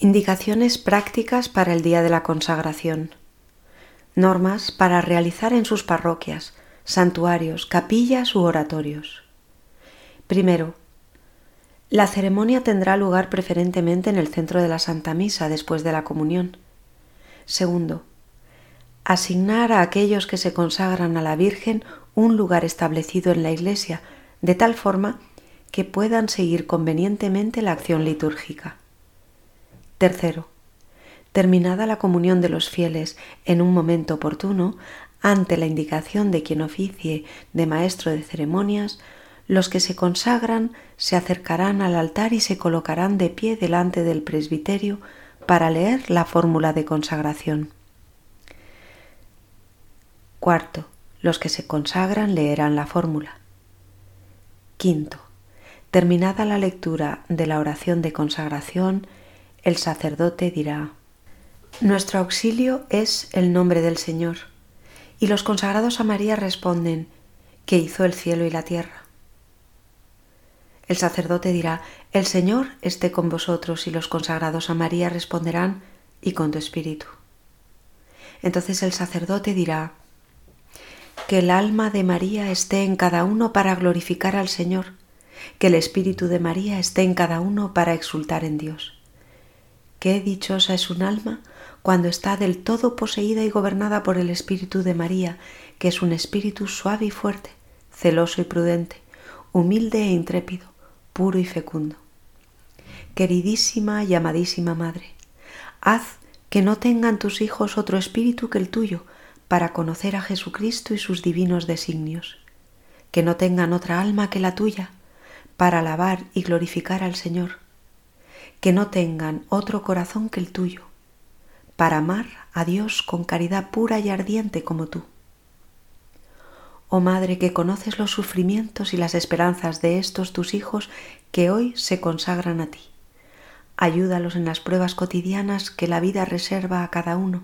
Indicaciones prácticas para el día de la consagración. Normas para realizar en sus parroquias, santuarios, capillas u oratorios. Primero, la ceremonia tendrá lugar preferentemente en el centro de la Santa Misa después de la comunión. Segundo, asignar a aquellos que se consagran a la Virgen un lugar establecido en la Iglesia, de tal forma que puedan seguir convenientemente la acción litúrgica. Tercero, terminada la comunión de los fieles en un momento oportuno, ante la indicación de quien oficie de maestro de ceremonias, los que se consagran se acercarán al altar y se colocarán de pie delante del presbiterio para leer la fórmula de consagración. Cuarto, los que se consagran leerán la fórmula. Quinto, terminada la lectura de la oración de consagración, el sacerdote dirá, Nuestro auxilio es el nombre del Señor. Y los consagrados a María responden, que hizo el cielo y la tierra. El sacerdote dirá, El Señor esté con vosotros, y los consagrados a María responderán, y con tu espíritu. Entonces el sacerdote dirá, Que el alma de María esté en cada uno para glorificar al Señor, que el espíritu de María esté en cada uno para exultar en Dios. Qué dichosa es un alma cuando está del todo poseída y gobernada por el espíritu de María, que es un espíritu suave y fuerte, celoso y prudente, humilde e intrépido, puro y fecundo. Queridísima y amadísima Madre, haz que no tengan tus hijos otro espíritu que el tuyo para conocer a Jesucristo y sus divinos designios, que no tengan otra alma que la tuya para alabar y glorificar al Señor que no tengan otro corazón que el tuyo, para amar a Dios con caridad pura y ardiente como tú. Oh Madre que conoces los sufrimientos y las esperanzas de estos tus hijos que hoy se consagran a ti, ayúdalos en las pruebas cotidianas que la vida reserva a cada uno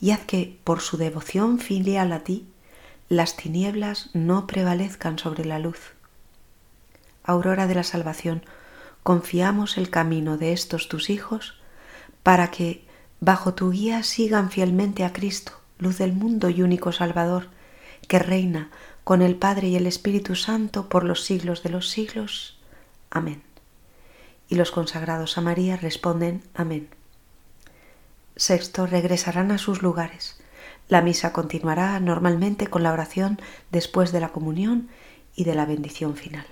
y haz que, por su devoción filial a ti, las tinieblas no prevalezcan sobre la luz. Aurora de la Salvación, confiamos el camino de estos tus hijos para que, bajo tu guía, sigan fielmente a Cristo, luz del mundo y único Salvador, que reina con el Padre y el Espíritu Santo por los siglos de los siglos. Amén. Y los consagrados a María responden Amén. Sexto, regresarán a sus lugares. La misa continuará normalmente con la oración después de la comunión y de la bendición final.